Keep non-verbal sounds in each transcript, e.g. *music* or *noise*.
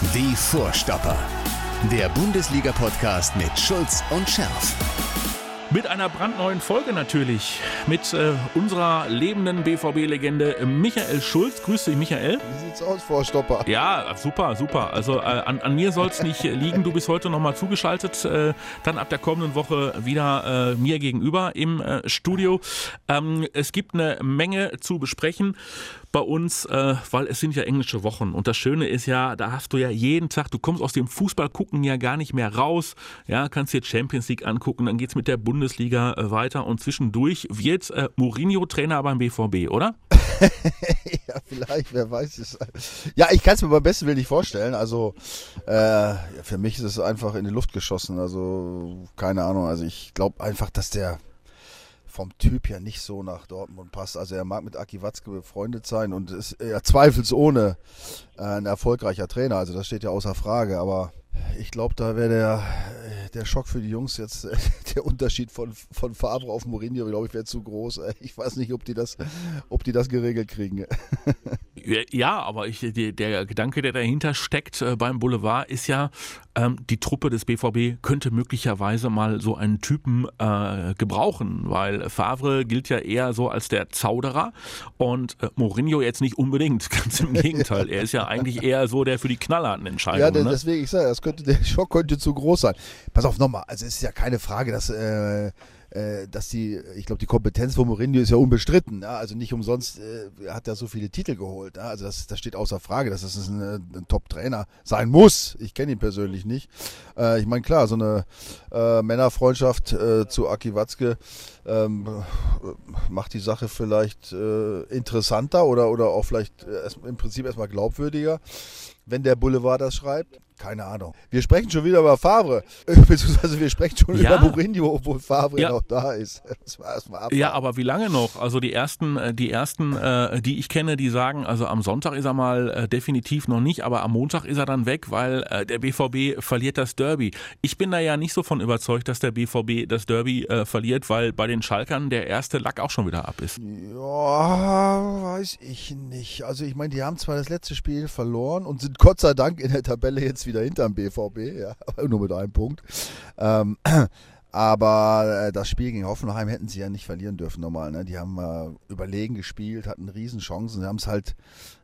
Die Vorstopper. Der Bundesliga-Podcast mit Schulz und Scherf. Mit einer brandneuen Folge natürlich. Mit äh, unserer lebenden BVB-Legende Michael Schulz. Grüß dich, Michael. Wie sieht's aus, Vorstopper? Ja, super, super. Also äh, an, an, mir soll es nicht liegen. Du bist heute nochmal zugeschaltet. Äh, dann ab der kommenden Woche wieder äh, mir gegenüber im äh, Studio. Ähm, es gibt eine Menge zu besprechen bei uns, äh, weil es sind ja englische Wochen. Und das Schöne ist ja, da hast du ja jeden Tag, du kommst aus dem Fußball gucken ja gar nicht mehr raus. Ja, kannst dir Champions League angucken, dann geht es mit der Bundesliga äh, weiter und zwischendurch wird äh, Mourinho Trainer beim BVB, oder? *laughs* ja, vielleicht, wer weiß es. Ja, ich kann es mir beim besten Willen nicht vorstellen. Also äh, für mich ist es einfach in die Luft geschossen. Also keine Ahnung. Also ich glaube einfach, dass der vom Typ ja nicht so nach Dortmund passt. Also er mag mit Aki Watzke befreundet sein und ist ja zweifelsohne äh, ein erfolgreicher Trainer. Also das steht ja außer Frage. Aber ich glaube, da wäre der, der Schock für die Jungs jetzt, *laughs* der Unterschied von, von Favre auf Mourinho, glaube ich, wäre zu groß. Ich weiß nicht, ob die das, ob die das geregelt kriegen. Ja, aber ich, der Gedanke, der dahinter steckt äh, beim Boulevard, ist ja, ähm, die Truppe des BVB könnte möglicherweise mal so einen Typen äh, gebrauchen, weil Favre gilt ja eher so als der Zauderer und äh, Mourinho jetzt nicht unbedingt, *laughs* ganz im *laughs* Gegenteil. Er ist ja eigentlich eher so der für die knallharten Entscheidungen. Ja, ne? deswegen, ich sage, das könnte, *laughs* der Schock könnte zu groß sein. Pass auf, nochmal, also es ist ja keine Frage, dass äh, äh, dass die, ich glaube, die Kompetenz von Mourinho ist ja unbestritten. Ja? Also nicht umsonst äh, hat er so viele Titel geholt. Ja? Also das, das steht außer Frage, dass das ein, ein Top-Trainer sein muss. Ich kenne ihn persönlich nicht. Äh, ich meine, klar, so eine äh, Männerfreundschaft äh, zu Aki Watzke ähm, macht die Sache vielleicht äh, interessanter oder, oder auch vielleicht im Prinzip erstmal glaubwürdiger, wenn der Boulevard das schreibt. Keine Ahnung. Wir sprechen schon wieder über Favre. *laughs* Beziehungsweise wir sprechen schon ja. über Mourinho, obwohl Favre ja. noch da ist. *laughs* Das war erstmal Ja, aber wie lange noch? Also die ersten, äh, die ersten, äh, die ich kenne, die sagen, also am Sonntag ist er mal äh, definitiv noch nicht, aber am Montag ist er dann weg, weil der BVB verliert das Derby. Ich bin da ja nicht so von überzeugt, dass der BVB das Derby verliert, weil bei den Schalkern der erste Lack auch schon wieder ab ist. Ja, weiß ich nicht. Also ich meine, die haben zwar das letzte Spiel verloren und sind Gott sei Dank in der Tabelle jetzt wieder hinterm BVB, ja, *laughs* nur mit einem Punkt. Ähm, *clears throat* aber äh, das Spiel gegen Hoffenheim hätten sie ja nicht verlieren dürfen normal. Ne? Die haben äh, überlegen gespielt, hatten Riesenchancen, sie haben es halt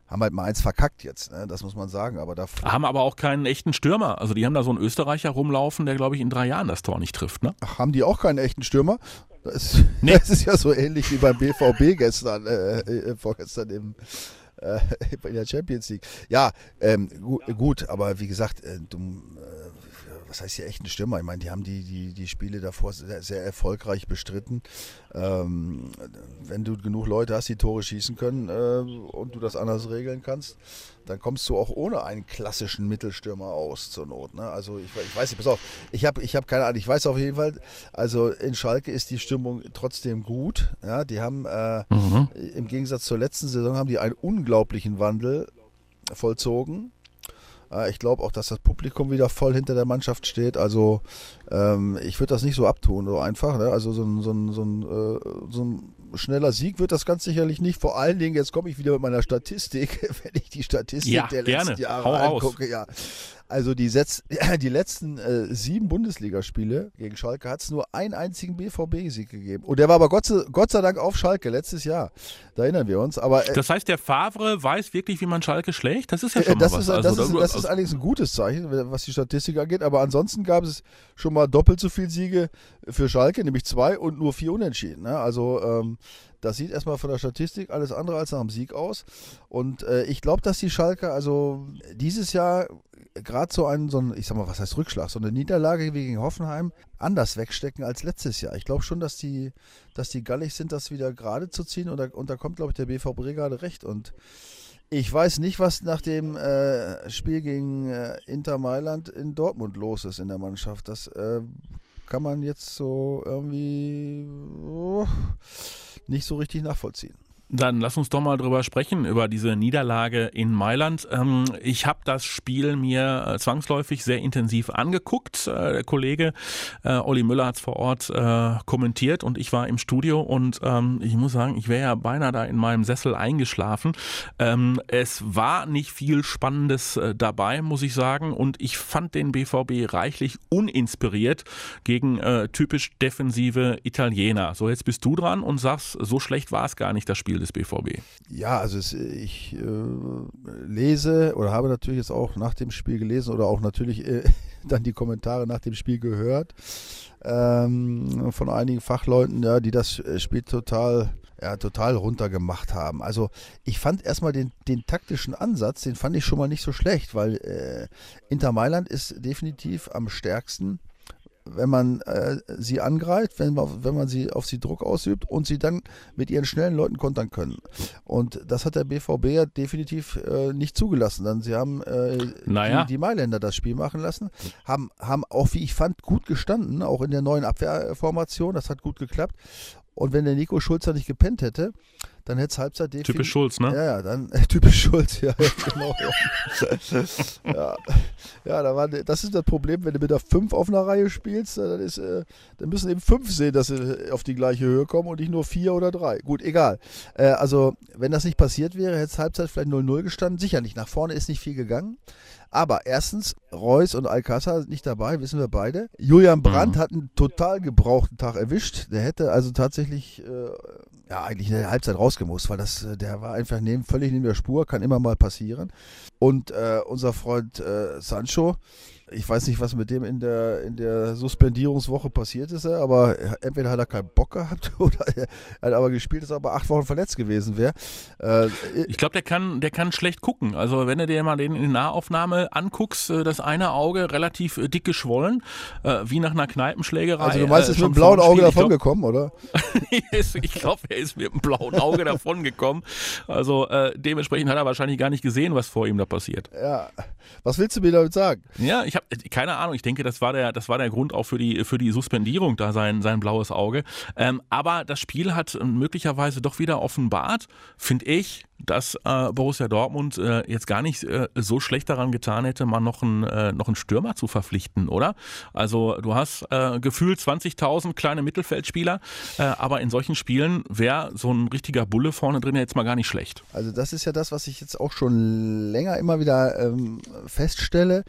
haben halt mal eins verkackt jetzt, ne? das muss man sagen. Aber haben aber auch keinen echten Stürmer. Also die haben da so einen Österreicher rumlaufen, der glaube ich in drei Jahren das Tor nicht trifft. Ne? Ach, haben die auch keinen echten Stürmer? Das, nee. *laughs* das ist ja so ähnlich wie beim BVB gestern, äh, äh, vorgestern im äh, *laughs* in der Champions League. Ja, ähm, gu gut, aber wie gesagt, äh, du, äh, was heißt hier echt ein Stürmer? Ich meine, die haben die, die, die Spiele davor sehr, sehr erfolgreich bestritten. Ähm, wenn du genug Leute hast, die Tore schießen können äh, und du das anders regeln kannst, dann kommst du auch ohne einen klassischen Mittelstürmer aus zur Not. Ne? Also ich, ich, weiß nicht, pass auf, ich habe ich hab keine Ahnung, ich weiß auf jeden Fall, also in Schalke ist die Stimmung trotzdem gut. Ja? Die haben äh, mhm. im Gegensatz zur letzten Saison haben die einen unglaublichen Wandel vollzogen. Ich glaube auch, dass das Publikum wieder voll hinter der Mannschaft steht. Also ähm, ich würde das nicht so abtun, so einfach. Ne? Also so ein, so, ein, so, ein, äh, so ein schneller Sieg wird das ganz sicherlich nicht. Vor allen Dingen, jetzt komme ich wieder mit meiner Statistik, *laughs* wenn ich die Statistik ja, der gerne. letzten Jahre Hau angucke. Raus. Ja. Also die, Setz, *clears throat* die letzten äh, sieben Bundesligaspiele gegen Schalke hat es nur einen einzigen BVB-Sieg gegeben. Und der war aber Gott, Gott, sei Dank auf Schalke letztes Jahr. Da erinnern wir uns. Aber, äh, das heißt, der Favre weiß wirklich, wie man Schalke schlägt? Das ist ja schon das mal ist, was. Das, also, ist, das ist allerdings ein gutes Zeichen, was die Statistik angeht. Aber ansonsten gab es schon mal doppelt so viele Siege für Schalke, nämlich zwei und nur vier Unentschieden. Ne? Also ähm, das sieht erstmal von der Statistik alles andere als nach einem Sieg aus. Und äh, ich glaube, dass die Schalke also dieses Jahr gerade so einen, so einen, ich sag mal, was heißt Rückschlag, so eine Niederlage wie gegen Hoffenheim anders wegstecken als letztes Jahr. Ich glaube schon, dass die, dass die gallig sind, das wieder gerade zu ziehen und da, und da kommt, glaube ich, der BVB gerade recht. Und ich weiß nicht, was nach dem äh, Spiel gegen äh, Inter Mailand in Dortmund los ist in der Mannschaft. Das äh, kann man jetzt so irgendwie oh, nicht so richtig nachvollziehen. Dann lass uns doch mal drüber sprechen, über diese Niederlage in Mailand. Ähm, ich habe das Spiel mir äh, zwangsläufig sehr intensiv angeguckt. Äh, der Kollege äh, Olli Müller hat es vor Ort kommentiert und ich war im Studio und ähm, ich muss sagen, ich wäre ja beinahe da in meinem Sessel eingeschlafen. Ähm, es war nicht viel Spannendes dabei, muss ich sagen, und ich fand den BVB reichlich uninspiriert gegen typisch defensive Italiener. So, jetzt bist du dran und sagst, so schlecht war es gar nicht, das Spiel Spiel des BVB? Ja, also es, ich äh, lese oder habe natürlich jetzt auch nach dem Spiel gelesen oder auch natürlich äh, *laughs* dann die Kommentare nach dem Spiel gehört ähm, von einigen Fachleuten, ja, die das äh, Spiel total ja, total runtergemacht haben. Also ich fand erstmal den, den taktischen Ansatz, den fand ich schon mal nicht so schlecht, weil äh, Inter Mailand ist definitiv am stärksten wenn man äh, sie angreift, wenn man, wenn man sie auf sie Druck ausübt und sie dann mit ihren schnellen Leuten kontern können. Und das hat der BVB ja definitiv äh, nicht zugelassen. Dann sie haben äh, naja. die, die Mailänder das Spiel machen lassen, haben, haben auch, wie ich fand, gut gestanden, auch in der neuen Abwehrformation. Das hat gut geklappt. Und wenn der Nico Schulzer nicht gepennt hätte, dann hätte es Halbzeit definitiv. Typisch Schulz, ne? Ja, ja, dann äh, *laughs* typisch Schulz, ja, *laughs* ja genau. Ja. ja, ja da war, das ist das Problem, wenn du mit der 5 auf einer Reihe spielst, dann, ist, äh, dann müssen eben 5 sehen, dass sie auf die gleiche Höhe kommen und nicht nur 4 oder 3. Gut, egal. Äh, also, wenn das nicht passiert wäre, hätte es Halbzeit vielleicht 0-0 gestanden. Sicher nicht, nach vorne ist nicht viel gegangen. Aber erstens, Reus und Alcázar sind nicht dabei, wissen wir beide. Julian Brandt mhm. hat einen total gebrauchten Tag erwischt. Der hätte also tatsächlich äh, ja, eigentlich in der Halbzeit rausgemusst, weil das, äh, der war einfach neben, völlig neben der Spur, kann immer mal passieren. Und äh, unser Freund äh, Sancho, ich weiß nicht, was mit dem in der, in der Suspendierungswoche passiert ist, aber entweder hat er keinen Bock gehabt *laughs* oder er hat aber gespielt, dass er aber acht Wochen verletzt gewesen wäre. Äh, ich glaube, der kann, der kann schlecht gucken. Also wenn du dir mal den in Nahaufnahme anguckst, äh, das eine Auge relativ äh, dick geschwollen, äh, wie nach einer Kneipenschlägerei. Also du meinst, er ist mit einem blauen Auge davon gekommen, oder? ich glaube, er ist mit einem blauen Auge davon gekommen. Also äh, dementsprechend hat er wahrscheinlich gar nicht gesehen, was vor ihm da passiert. Ja, was willst du mir damit sagen? Ja, ich habe keine Ahnung. Ich denke, das war der, das war der Grund auch für die, für die Suspendierung da sein, sein blaues Auge. Ähm, aber das Spiel hat möglicherweise doch wieder offenbart, finde ich, dass äh, Borussia Dortmund äh, jetzt gar nicht äh, so schlecht daran getan hätte, mal noch einen, äh, noch einen Stürmer zu verpflichten, oder? Also du hast äh, gefühlt 20.000 kleine Mittelfeldspieler, äh, aber in solchen Spielen wäre so ein richtiger Bulle vorne drin jetzt mal gar nicht schlecht. Also das ist ja das, was ich jetzt auch schon länger immer wieder ähm, feststelle,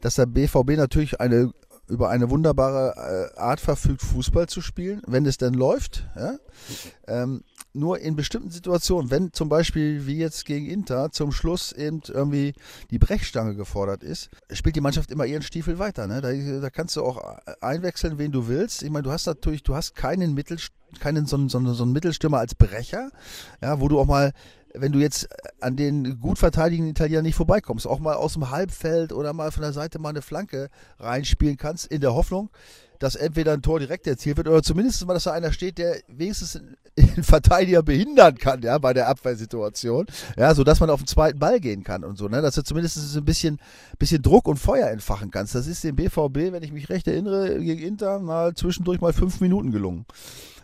dass der BVB natürlich eine über eine wunderbare Art verfügt, Fußball zu spielen, wenn es denn läuft. Ja? Ähm, nur in bestimmten Situationen, wenn zum Beispiel wie jetzt gegen Inter zum Schluss eben irgendwie die Brechstange gefordert ist, spielt die Mannschaft immer ihren Stiefel weiter. Ne? Da, da kannst du auch einwechseln, wen du willst. Ich meine, du hast natürlich, du hast keinen Mittel, keinen so, so, so einen Mittelstürmer als Brecher, ja, wo du auch mal wenn du jetzt an den gut verteidigenden Italiener nicht vorbeikommst, auch mal aus dem Halbfeld oder mal von der Seite mal eine Flanke reinspielen kannst, in der Hoffnung, dass entweder ein Tor direkt erzielt wird oder zumindest mal, dass da einer steht, der wenigstens den *laughs* Verteidiger behindern kann, ja, bei der Abwehrsituation, ja, sodass man auf den zweiten Ball gehen kann und so, ne, dass du zumindest ein bisschen, bisschen Druck und Feuer entfachen kannst. Das ist dem BVB, wenn ich mich recht erinnere, gegen Inter mal zwischendurch mal fünf Minuten gelungen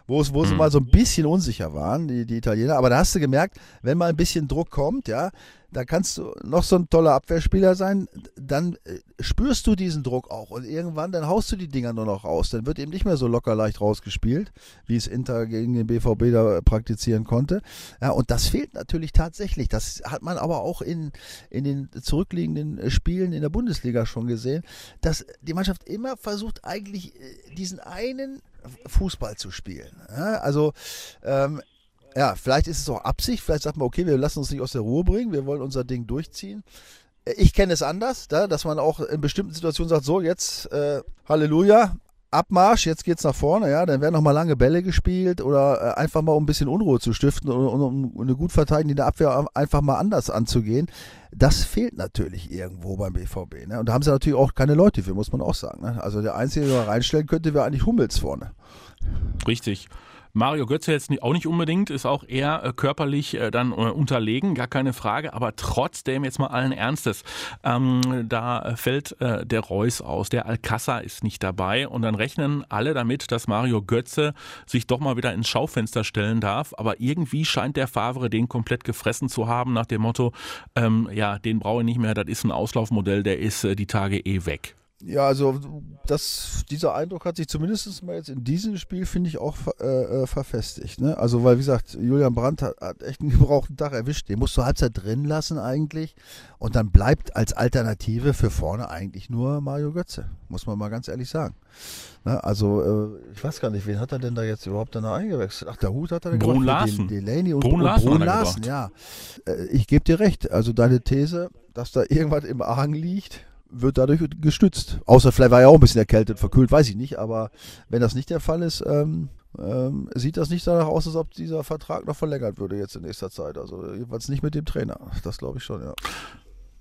wo es, wo mhm. sie mal so ein bisschen unsicher waren, die, die Italiener. Aber da hast du gemerkt, wenn mal ein bisschen Druck kommt, ja, da kannst du noch so ein toller Abwehrspieler sein, dann äh, spürst du diesen Druck auch und irgendwann dann haust du die Dinger nur noch raus. Dann wird eben nicht mehr so locker leicht rausgespielt, wie es Inter gegen den BVB da praktizieren konnte. Ja, und das fehlt natürlich tatsächlich. Das hat man aber auch in, in den zurückliegenden Spielen in der Bundesliga schon gesehen, dass die Mannschaft immer versucht, eigentlich äh, diesen einen Fußball zu spielen. Ja, also ähm, ja, vielleicht ist es auch Absicht, vielleicht sagt man, okay, wir lassen uns nicht aus der Ruhe bringen, wir wollen unser Ding durchziehen. Ich kenne es anders, da, dass man auch in bestimmten Situationen sagt, so jetzt äh, Halleluja, Abmarsch, jetzt geht's nach vorne, ja, dann werden nochmal lange Bälle gespielt oder äh, einfach mal um ein bisschen Unruhe zu stiften und, und um eine gut verteidigende Abwehr einfach mal anders anzugehen. Das fehlt natürlich irgendwo beim BVB. Ne? Und da haben sie natürlich auch keine Leute für, muss man auch sagen. Ne? Also der Einzige, der reinstellen könnte, wäre eigentlich Hummels vorne. Richtig. Mario Götze jetzt auch nicht unbedingt, ist auch eher äh, körperlich äh, dann äh, unterlegen, gar keine Frage, aber trotzdem jetzt mal allen Ernstes, ähm, da fällt äh, der Reus aus, der Alcázar ist nicht dabei und dann rechnen alle damit, dass Mario Götze sich doch mal wieder ins Schaufenster stellen darf, aber irgendwie scheint der Favre den komplett gefressen zu haben nach dem Motto, ähm, ja, den brauche ich nicht mehr, das ist ein Auslaufmodell, der ist äh, die Tage eh weg. Ja, also das, dieser Eindruck hat sich zumindest mal jetzt in diesem Spiel, finde ich, auch äh, äh, verfestigt. Ne? Also, weil, wie gesagt, Julian Brandt hat, hat, echt einen *laughs* gebrauchten Tag erwischt. Den musst du Halbzeit drin lassen eigentlich. Und dann bleibt als Alternative für vorne eigentlich nur Mario Götze. Muss man mal ganz ehrlich sagen. Ne? Also, äh, ich weiß gar nicht, wen hat er denn da jetzt überhaupt dann eingewechselt? Ach, der Hut hat er denn Brun Larsen. Den Delaney und Brun Larsen, Brun Larsen ja. Äh, ich gebe dir recht. Also, deine These, dass da *laughs* irgendwas im Argen liegt, wird dadurch gestützt. Außer vielleicht war er auch ein bisschen erkältet, verkühlt, weiß ich nicht. Aber wenn das nicht der Fall ist, ähm, ähm, sieht das nicht danach aus, als ob dieser Vertrag noch verlängert würde jetzt in nächster Zeit. Also jedenfalls nicht mit dem Trainer. Das glaube ich schon, ja.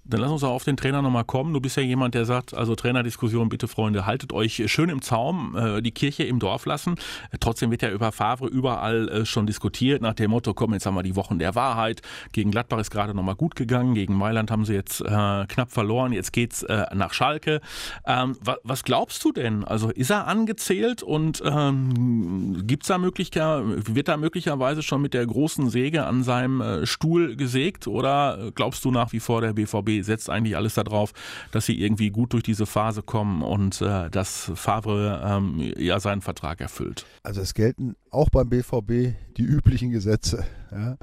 Dann lass uns auch auf den Trainer nochmal kommen. Du bist ja jemand, der sagt, also Trainerdiskussion, bitte Freunde, haltet euch schön im Zaum, äh, die Kirche im Dorf lassen. Trotzdem wird ja über Favre überall äh, schon diskutiert, nach dem Motto, komm, jetzt haben wir die Wochen der Wahrheit. Gegen Gladbach ist gerade nochmal gut gegangen, gegen Mailand haben sie jetzt äh, knapp verloren, jetzt geht's äh, nach Schalke. Ähm, wa was glaubst du denn? Also ist er angezählt und ähm, gibt's da Möglichkeit, wird da möglicherweise schon mit der großen Säge an seinem äh, Stuhl gesägt oder glaubst du nach wie vor, der BVB setzt eigentlich alles darauf, dass sie irgendwie gut durch diese Phase kommen und äh, dass Favre ähm, ja seinen Vertrag erfüllt. Also es gelten auch beim BVB die üblichen Gesetze. Ja?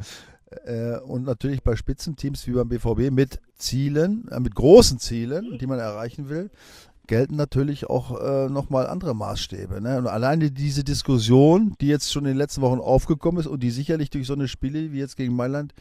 Äh, und natürlich bei Spitzenteams wie beim BVB mit Zielen, äh, mit großen Zielen, die man erreichen will, gelten natürlich auch äh, nochmal andere Maßstäbe. Ne? Und alleine diese Diskussion, die jetzt schon in den letzten Wochen aufgekommen ist und die sicherlich durch so eine Spiele wie jetzt gegen Mailand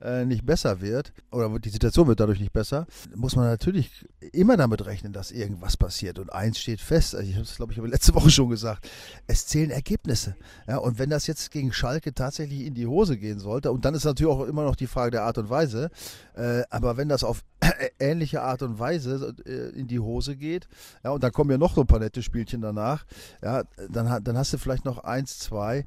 äh, nicht besser wird, oder die Situation wird dadurch nicht besser, muss man natürlich immer damit rechnen, dass irgendwas passiert. Und eins steht fest, also ich habe es, glaube ich, letzte *laughs* Woche schon gesagt, es zählen Ergebnisse. Ja, und wenn das jetzt gegen Schalke tatsächlich in die Hose gehen sollte, und dann ist natürlich auch immer noch die Frage der Art und Weise, äh, aber wenn das auf *clears throat* ähnliche Art und Weise äh, in die Hose geht, ja, und dann kommen ja noch so ein paar nette Spielchen danach, ja, dann, dann hast du vielleicht noch eins, zwei,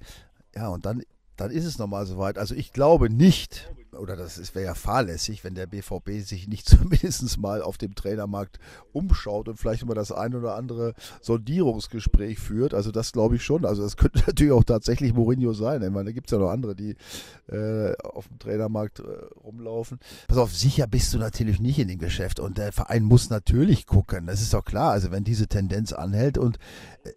ja, und dann, dann ist es nochmal soweit. Also ich glaube nicht, oder das wäre ja fahrlässig, wenn der BVB sich nicht *laughs* zumindest mal auf dem Trainermarkt umschaut und vielleicht mal das ein oder andere Sondierungsgespräch führt. Also das glaube ich schon. Also das könnte *laughs* natürlich auch tatsächlich Mourinho sein. Ich meine, da gibt es ja noch andere, die äh, auf dem Trainermarkt äh, rumlaufen. Pass auf, sicher bist du natürlich nicht in dem Geschäft und der Verein muss natürlich gucken. Das ist doch klar. Also wenn diese Tendenz anhält und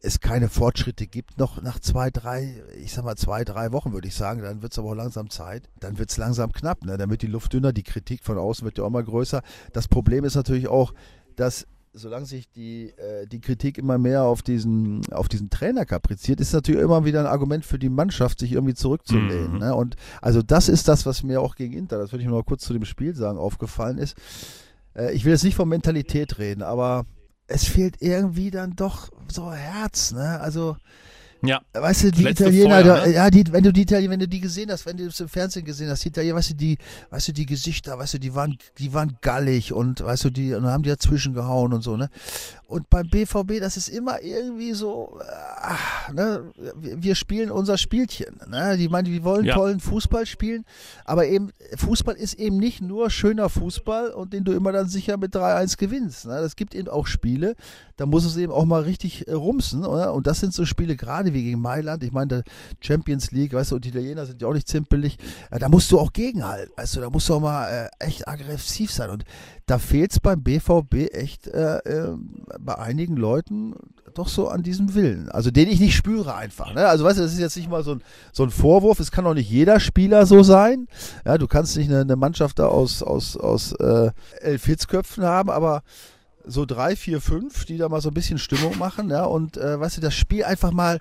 es keine Fortschritte gibt, noch nach zwei, drei, ich sag mal zwei, drei Wochen würde ich sagen, dann wird es aber auch langsam Zeit. Dann wird es langsam knapp ne? dann wird die Luft dünner, die Kritik von außen wird ja auch mal größer. Das Problem ist natürlich auch, dass solange sich die, äh, die Kritik immer mehr auf diesen, auf diesen Trainer kapriziert, ist natürlich immer wieder ein Argument für die Mannschaft, sich irgendwie zurückzulehnen. Mhm. Ne? Und also das ist das, was mir auch gegen Inter, das würde ich noch kurz zu dem Spiel sagen, aufgefallen ist. Äh, ich will jetzt nicht von Mentalität reden, aber es fehlt irgendwie dann doch so Herz. Ne? Also ja. Weißt du, die Letzte Italiener, Feuer, ne? ja, die, wenn du die Italiener, wenn du die gesehen hast, wenn du es im Fernsehen gesehen hast, die Italiener, weißt du, die, weißt du, die Gesichter, weißt du, die waren, die waren gallig und weißt du, die, und haben die dazwischen gehauen und so, ne? Und beim BVB, das ist immer irgendwie so, ach, ne, wir spielen unser Spielchen. Ne? Die meinen, die wollen ja. tollen Fußball spielen, aber eben, Fußball ist eben nicht nur schöner Fußball und den du immer dann sicher mit 3-1 gewinnst. Ne? Das gibt eben auch Spiele, da muss es eben auch mal richtig äh, rumsen. Oder? Und das sind so Spiele, gerade wie gegen Mailand. Ich meine, der Champions League, weißt du, und die Italiener sind ja auch nicht zimpelig. Ja, da musst du auch gegenhalten. Weißt du, da musst du auch mal äh, echt aggressiv sein. Und da fehlt es beim BVB echt äh, äh, bei einigen Leuten doch so an diesem Willen. Also den ich nicht spüre einfach. Ne? Also weißt du, das ist jetzt nicht mal so ein, so ein Vorwurf. Es kann auch nicht jeder Spieler so sein. Ja, du kannst nicht eine, eine Mannschaft da aus, aus, aus äh, elf Hitzköpfen haben, aber so drei, vier, fünf, die da mal so ein bisschen Stimmung machen, ja, und äh, weißt du, das Spiel einfach mal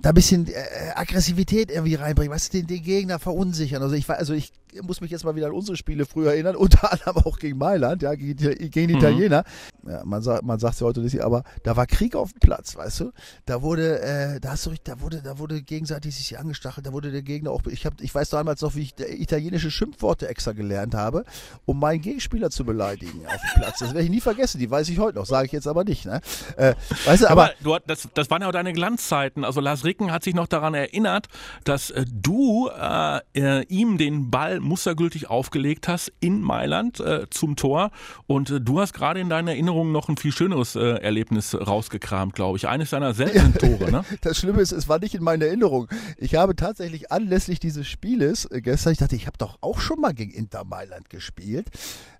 da ein bisschen äh, Aggressivität irgendwie reinbringen, weißt du, den, den Gegner verunsichern. Also ich also ich muss mich jetzt mal wieder an unsere Spiele früher erinnern, *laughs* unter anderem auch gegen Mailand, ja, gegen, gegen die mhm. Italiener. Ja, man sagt, man sagt es ja heute nicht, aber da war Krieg auf dem Platz, weißt du? Da wurde, äh, da hast du, da wurde, da wurde gegenseitig sich angestachelt, da wurde der Gegner auch, ich habe, ich weiß damals noch, wie ich italienische Schimpfworte extra gelernt habe, um meinen Gegenspieler zu beleidigen auf dem Platz. Das werde ich nie vergessen, die weiß ich heute noch, sage ich jetzt aber nicht, ne? Äh, weißt du, aber, aber du, das, das waren ja auch deine Glanzzeiten, also Lars Ricken hat sich noch daran erinnert, dass äh, du äh, äh, ihm den Ball mustergültig aufgelegt hast in Mailand äh, zum Tor. Und äh, du hast gerade in deiner Erinnerung noch ein viel schöneres äh, Erlebnis rausgekramt, glaube ich. Eines deiner seltenen Tore, ne? *laughs* Das Schlimme ist, es war nicht in meiner Erinnerung. Ich habe tatsächlich anlässlich dieses Spieles gestern, ich dachte, ich habe doch auch schon mal gegen Inter Mailand gespielt.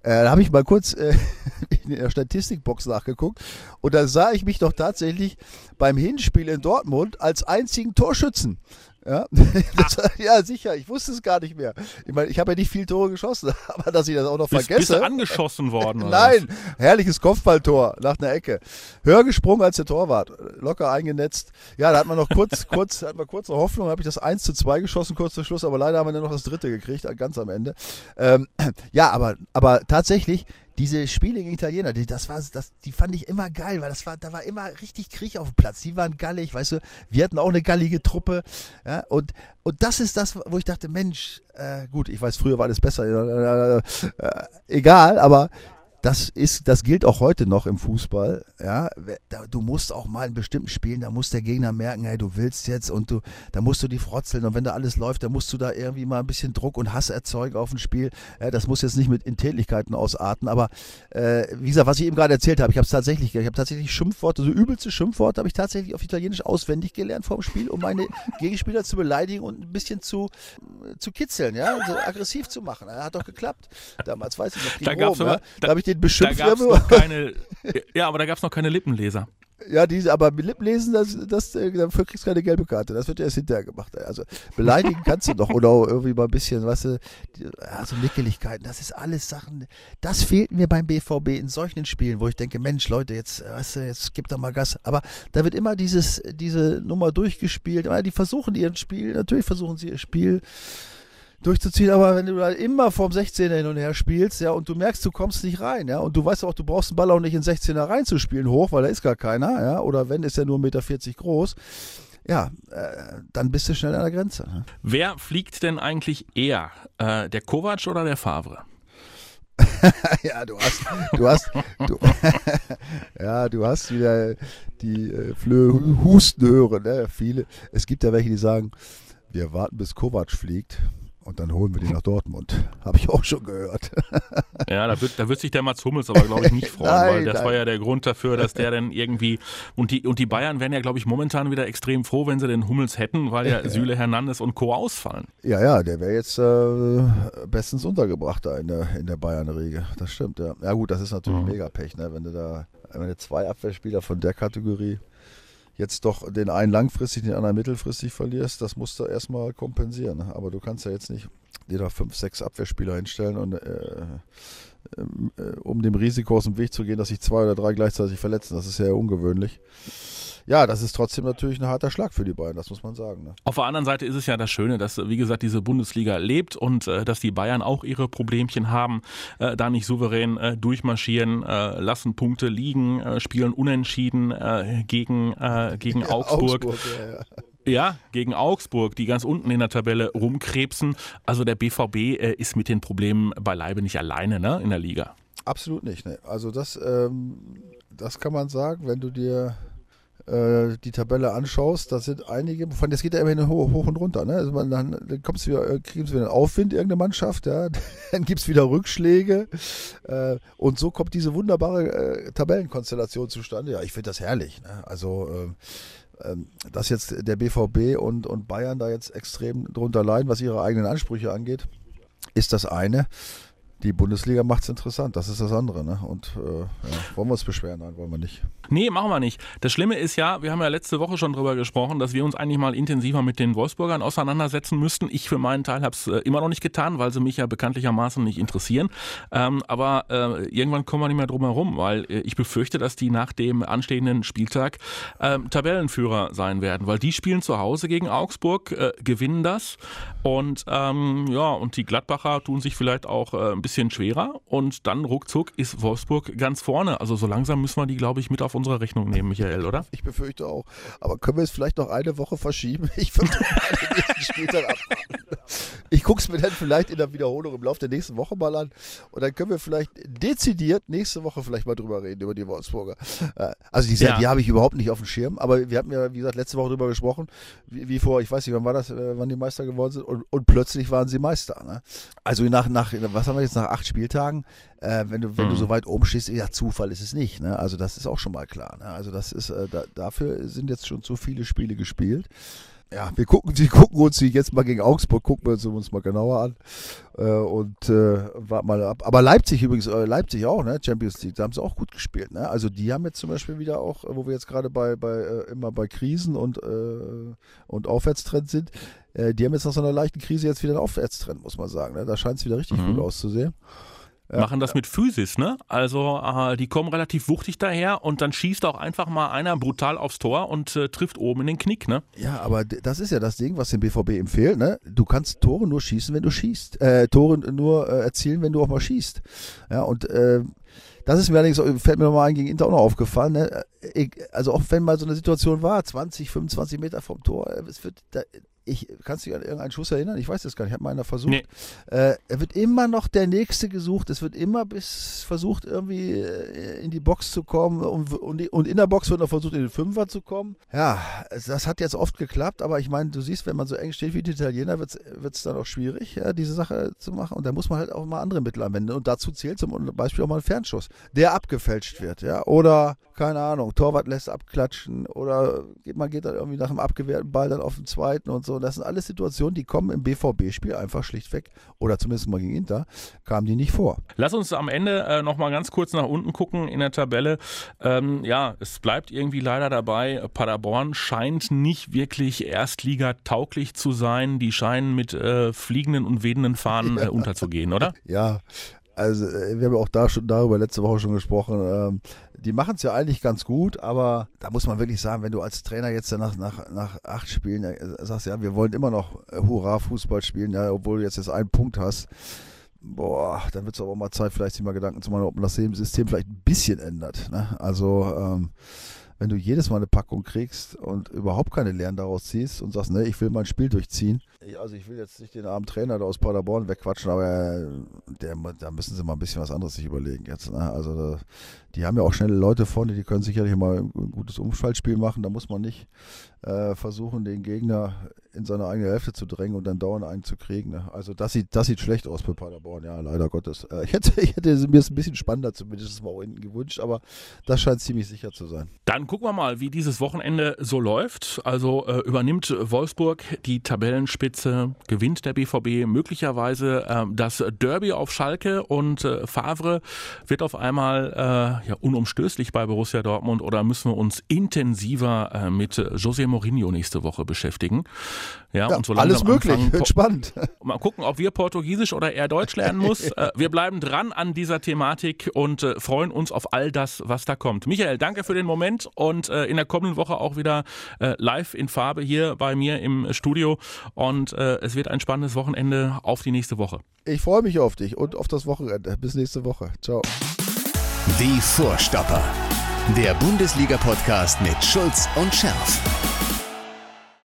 Äh, da habe ich mal kurz äh, *laughs* in der Statistikbox nachgeguckt und da sah ich mich doch tatsächlich beim Hinspiel in Dortmund als einzigen Torschützen. Ja, *laughs* das, ja, sicher. Ich wusste es gar nicht mehr. Ich meine, ich habe ja nicht viel Tore geschossen, *laughs* aber dass ich das auch noch bist, vergesse. Bist du angeschossen worden? *laughs* Oder Nein, herrliches Kopfballtor nach einer Ecke. Höher gesprungen als der Torwart, locker eingenetzt. Ja, da hat man noch kurz, kurz, hat man kurz eine Hoffnung, habe ich das 1 zu 2 geschossen, kurz vor Schluss, aber leider haben wir dann noch das dritte gekriegt, ganz am Ende. Ähm, *clears throat* ja, aber, aber tatsächlich, diese Spiele gegen Italiener, die, das war, das, die fand ich immer geil, weil das war, da war immer richtig Krieg auf dem Platz. Die waren gallig, weißt du, wir hatten auch eine gallige Truppe. Ja, und, und das ist das, wo ich dachte, Mensch, äh, gut, ich weiß, früher war alles besser, äh, äh, egal, aber das ist, das gilt auch heute noch im Fußball. Ja, du musst auch mal in bestimmten Spielen, da muss der Gegner merken, hey, du willst jetzt und du, da musst du die frotzeln und wenn da alles läuft, dann musst du da irgendwie mal ein bisschen Druck und Hass erzeugen auf ein Spiel. Ja, das muss jetzt nicht mit Intätigkeiten ausarten, aber äh, wie gesagt, was ich eben gerade erzählt habe, ich habe es tatsächlich, ich habe tatsächlich Schimpfworte, so übelste Schimpfworte habe ich tatsächlich auf Italienisch auswendig gelernt vor dem Spiel, um meine *laughs* Gegenspieler zu beleidigen und ein bisschen zu, zu kitzeln, ja, so aggressiv zu machen. Das hat doch geklappt. Damals weiß ich noch. Da, ja? da habe ich den beschimpft. Da gab's noch keine, ja, aber da gab es noch keine Lippenleser. *laughs* Ja, diese, aber mit Lippenlesen, das, das, äh, dafür kriegst du keine gelbe Karte. Das wird erst hinterher gemacht. Also beleidigen kannst du doch oder irgendwie mal ein bisschen, weißt du, also Nickeligkeiten, das ist alles Sachen, das fehlt mir beim BVB in solchen Spielen, wo ich denke, Mensch, Leute, jetzt, weißt du, jetzt gibt da mal Gas. Aber da wird immer dieses, diese Nummer durchgespielt. Die versuchen ihr Spiel, natürlich versuchen sie ihr Spiel durchzuziehen, aber wenn du da immer vorm 16er hin und her spielst, ja, und du merkst, du kommst nicht rein, ja, und du weißt auch, du brauchst den Ball auch nicht in 16er reinzuspielen hoch, weil da ist gar keiner, ja, oder wenn, ist er nur 1,40 Meter groß. Ja, äh, dann bist du schnell an der Grenze. Ne? Wer fliegt denn eigentlich eher? Äh, der Kovac oder der Favre? *laughs* ja, du hast, du hast, du, *laughs* ja, du hast wieder die äh, Flöhe husten hören, ne? Viele. Es gibt ja welche, die sagen, wir warten bis Kovac fliegt und dann holen wir die nach Dortmund. *laughs* Habe ich auch schon gehört. *laughs* ja, da wird, da wird sich der Mats Hummels aber, glaube ich, nicht *laughs* freuen, nein, weil das nein. war ja der Grund dafür, dass der dann irgendwie. Und die, und die Bayern wären ja, glaube ich, momentan wieder extrem froh, wenn sie den Hummels hätten, weil ja. Süle Hernandez und Co. ausfallen. Ja, ja, der wäre jetzt äh, bestens untergebracht da in der, in der Bayern-Riege. Das stimmt, ja. Ja, gut, das ist natürlich mhm. mega Pech, ne? wenn du da wenn du zwei Abwehrspieler von der Kategorie jetzt doch den einen langfristig, den anderen mittelfristig verlierst, das musst du erstmal kompensieren. Aber du kannst ja jetzt nicht dir da fünf, sechs Abwehrspieler hinstellen und äh, um dem Risiko aus dem Weg zu gehen, dass sich zwei oder drei gleichzeitig verletzen. Das ist ja ungewöhnlich ja, das ist trotzdem natürlich ein harter Schlag für die Bayern, das muss man sagen. Ne? Auf der anderen Seite ist es ja das Schöne, dass, wie gesagt, diese Bundesliga lebt und äh, dass die Bayern auch ihre Problemchen haben, äh, da nicht souverän äh, durchmarschieren, äh, lassen Punkte liegen, äh, spielen unentschieden äh, gegen, gegen *laughs* ja, Augsburg. Augsburg ja, ja. Ja, gegen Augsburg, die ganz unten in der Tabelle rumkrebsen. Also der BVB äh, ist mit den Problemen beileibe nicht alleine ne, in der Liga. Absolut nicht. Ne. Also das, ähm, das kann man sagen, wenn du dir äh, die Tabelle anschaust, da sind einige, von das geht ja immer hoch, hoch und runter. Ne? Also man, dann, dann kommst du wieder, äh, kriegst du wieder einen Aufwind, irgendeine Mannschaft, ja? *laughs* dann gibt es wieder Rückschläge äh, und so kommt diese wunderbare äh, Tabellenkonstellation zustande. Ja, ich finde das herrlich. Ne? Also äh, dass jetzt der BVB und, und Bayern da jetzt extrem drunter leiden, was ihre eigenen Ansprüche angeht, ist das eine die Bundesliga macht es interessant, das ist das andere. Ne? Und äh, ja, wollen wir uns beschweren? Nein, wollen wir nicht. Nee, machen wir nicht. Das Schlimme ist ja, wir haben ja letzte Woche schon drüber gesprochen, dass wir uns eigentlich mal intensiver mit den Wolfsburgern auseinandersetzen müssten. Ich für meinen Teil habe es äh, immer noch nicht getan, weil sie mich ja bekanntlichermaßen nicht interessieren. Ähm, aber äh, irgendwann kommen wir nicht mehr drum herum, weil äh, ich befürchte, dass die nach dem anstehenden Spieltag ähm, Tabellenführer sein werden, weil die spielen zu Hause gegen Augsburg, äh, gewinnen das und ähm, ja, und die Gladbacher tun sich vielleicht auch äh, ein bisschen bisschen schwerer und dann ruckzuck ist Wolfsburg ganz vorne. Also so langsam müssen wir die, glaube ich, mit auf unsere Rechnung nehmen, Michael, oder? Ich befürchte auch. Aber können wir es vielleicht noch eine Woche verschieben? *laughs* Ich würde den nächsten Spieltag abwarten. Ich gucke es mir dann vielleicht in der Wiederholung im Laufe der nächsten Woche mal an und dann können wir vielleicht dezidiert nächste Woche vielleicht mal drüber reden, über die Wolfsburger. Äh, also die, ja. die habe ich überhaupt nicht auf dem Schirm, aber wir hatten ja, wie gesagt, letzte Woche drüber gesprochen, wie, wie vor, ich weiß nicht, wann war das, äh, wann die Meister geworden sind und, und plötzlich waren sie Meister. Ne? Also nach, nach, was haben wir jetzt, nach acht Spieltagen, äh, wenn du, wenn mhm. du so weit oben stehst, ja, Zufall ist es nicht. Ne? Also das ist auch schon mal klar. Ne? Also das ist, äh, da, dafür sind jetzt schon zu viele Spiele gespielt ja, wir gucken, wir gucken uns die jetzt mal gegen Augsburg, gucken wir uns mal genauer an äh, und äh, warten mal ab. Aber Leipzig übrigens, äh, Leipzig auch, ne? Champions League, da haben sie auch gut gespielt, ne? Also die haben jetzt zum Beispiel wieder auch, wo wir jetzt gerade bei, bei äh, immer bei Krisen und, und Aufwärtstrend sind, äh, die haben jetzt nach so einer leichten Krise jetzt wieder einen Aufwärtstrend, muss man sagen. Ne? Da scheint es wieder richtig mhm. gut auszusehen machen das mit Physis, ne? Also äh, die kommen relativ wuchtig daher und dann schießt auch einfach mal einer brutal aufs Tor und äh, trifft oben in den Knick, ne? Ja, aber das ist ja das Ding, was dem BVB empfiehlt, ne? Du kannst Tore nur schießen, wenn du schießt. Äh, Tore nur äh, erzielen, wenn du auch mal schießt. Ja, und äh, das ist mir allerdings, fällt mir nochmal ein, gegen Inter auch noch aufgefallen. Ne? Äh, also auch wenn mal so eine Situation war, 20, 25 Meter vom Tor, es wird, da, ich kannst du dich an irgendeinen Schuss erinnern? Ich weiß das gar nicht. Ich habe mal einer versucht. Nee. Äh, er wird immer noch der nächste gesucht. Es wird immer bis versucht, irgendwie äh, in die Box zu kommen. Und, und, und, in der Box wird noch versucht, in den Fünfer zu kommen. Ja, das hat jetzt oft geklappt, aber ich meine, du siehst, wenn man so eng steht wie die Italiener, wird es dann auch schwierig, ja, diese Sache zu machen. Und da muss man halt auch mal andere Mittel anwenden. Und dazu zählt zum Beispiel auch mal ein Fernschuss, der abgefälscht wird, ja. Oder, keine Ahnung, Torwart lässt abklatschen oder man geht dann irgendwie nach dem abgewehrten Ball dann auf den zweiten und so das sind alles Situationen, die kommen im BVB-Spiel einfach schlichtweg, oder zumindest mal gegen Inter, kamen die nicht vor. Lass uns am Ende äh, nochmal ganz kurz nach unten gucken in der Tabelle. Ähm, ja, es bleibt irgendwie leider dabei, Paderborn scheint nicht wirklich Erstliga-tauglich zu sein. Die scheinen mit äh, fliegenden und wehenden Fahnen äh, *laughs* unterzugehen, oder? Ja, also äh, wir haben auch da schon darüber letzte Woche schon gesprochen. Ähm, die machen es ja eigentlich ganz gut, aber da muss man wirklich sagen, wenn du als Trainer jetzt nach, nach, nach acht Spielen äh, sagst, ja, wir wollen immer noch äh, Hurra-Fußball spielen, ja, obwohl du jetzt, jetzt einen Punkt hast, boah, dann wird es aber auch mal Zeit, vielleicht sich mal Gedanken zu machen, ob man das System vielleicht ein bisschen ändert. Ne? Also ähm, wenn du jedes Mal eine Packung kriegst und überhaupt keine Lehren daraus ziehst und sagst, ne, ich will mein Spiel durchziehen. Also ich will jetzt nicht den armen Trainer da aus Paderborn wegquatschen, aber der, da müssen sie mal ein bisschen was anderes sich überlegen jetzt. Ne? Also da, die haben ja auch schnelle Leute vorne, die können sicherlich mal ein gutes Umschaltspiel machen. Da muss man nicht äh, versuchen, den Gegner in seine eigene Hälfte zu drängen und dann dauernd einen zu kriegen. Ne? Also das sieht, das sieht schlecht aus für Paderborn, ja, leider Gottes. Äh, ich, hätte, *laughs* ich hätte mir es ein bisschen spannender zumindest mal hinten gewünscht, aber das scheint ziemlich sicher zu sein. Dann gucken wir mal, wie dieses Wochenende so läuft. Also äh, übernimmt Wolfsburg die Tabellenspitze, gewinnt der BVB möglicherweise äh, das Derby auf Schalke und äh, Favre wird auf einmal äh, ja, unumstößlich bei Borussia Dortmund oder müssen wir uns intensiver äh, mit José Mourinho nächste Woche beschäftigen? Ja, ja und so alles möglich, spannend. Mal gucken, ob wir Portugiesisch oder eher Deutsch lernen muss. *laughs* Äh, wir bleiben dran an dieser Thematik und äh, freuen uns auf all das, was da kommt. Michael, danke für den Moment und äh, in der kommenden Woche auch wieder live in Farbe hier bei mir im Studio und es wird ein spannendes Wochenende auf die nächste Woche. Ich freue mich auf dich und auf das Wochenende. Bis nächste Woche. Ciao. Die Vorstopper. Der Bundesliga-Podcast mit Schulz und Scherf.